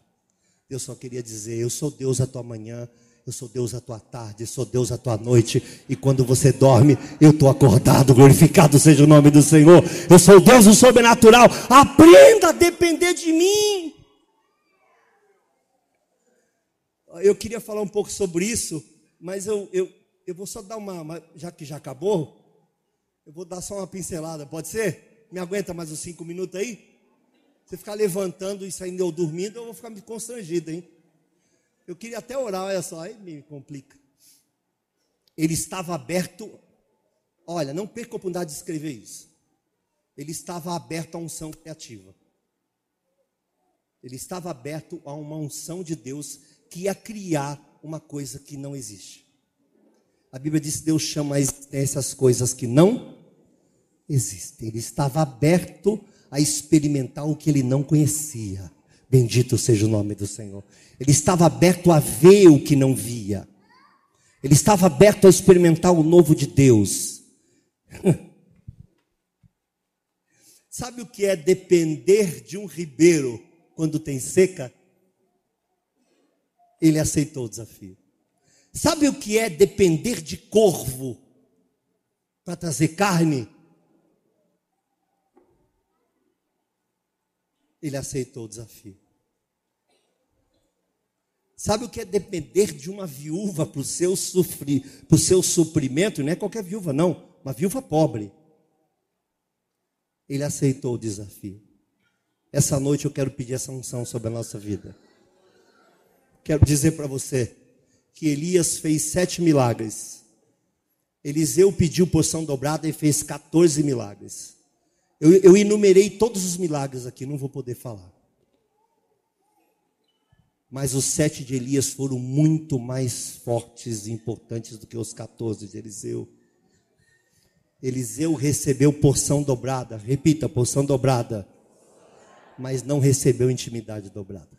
Deus só queria dizer: Eu sou Deus a tua manhã, Eu sou Deus à tua tarde, sou Deus à tua noite. E quando você dorme, eu estou acordado. Glorificado seja o nome do Senhor. Eu sou Deus do sobrenatural. Aprenda a depender de mim. Eu queria falar um pouco sobre isso, mas eu, eu, eu vou só dar uma, uma. Já que já acabou, eu vou dar só uma pincelada, pode ser? Me aguenta mais uns cinco minutos aí? Você ficar levantando e saindo eu dormindo, eu vou ficar me constrangido, hein? Eu queria até orar, olha só, aí me complica. Ele estava aberto, olha, não perca a oportunidade de escrever isso. Ele estava aberto à unção criativa. Ele estava aberto a uma unção de Deus que ia criar uma coisa que não existe. A Bíblia diz que Deus chama a existência as coisas que não existem. Ele estava aberto a experimentar o que ele não conhecia. Bendito seja o nome do Senhor. Ele estava aberto a ver o que não via. Ele estava aberto a experimentar o novo de Deus. Sabe o que é depender de um ribeiro quando tem seca? Ele aceitou o desafio. Sabe o que é depender de corvo para trazer carne? Ele aceitou o desafio. Sabe o que é depender de uma viúva para o seu, sofrer, para o seu suprimento? Não é qualquer viúva, não. Uma viúva pobre. Ele aceitou o desafio. Essa noite eu quero pedir essa unção sobre a nossa vida. Quero dizer para você que Elias fez sete milagres. Eliseu pediu porção dobrada e fez 14 milagres. Eu, eu enumerei todos os milagres aqui, não vou poder falar. Mas os sete de Elias foram muito mais fortes e importantes do que os 14 de Eliseu. Eliseu recebeu porção dobrada, repita, porção dobrada, mas não recebeu intimidade dobrada.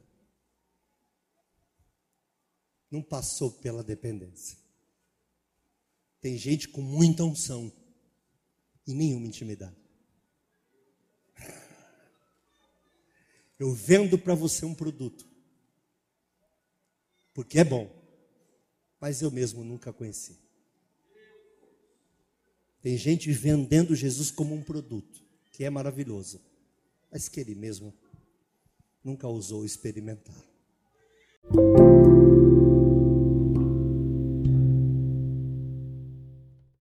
Não passou pela dependência. Tem gente com muita unção e nenhuma intimidade. Eu vendo para você um produto porque é bom, mas eu mesmo nunca conheci. Tem gente vendendo Jesus como um produto, que é maravilhoso, mas que ele mesmo nunca ousou experimentar.